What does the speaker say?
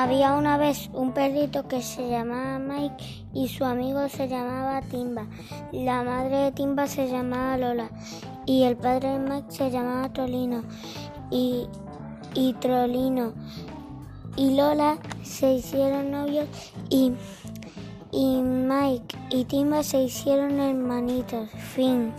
Había una vez un perrito que se llamaba Mike y su amigo se llamaba Timba. La madre de Timba se llamaba Lola y el padre de Mike se llamaba Trolino y, y Trolino. Y Lola se hicieron novios y, y Mike y Timba se hicieron hermanitos. Fin.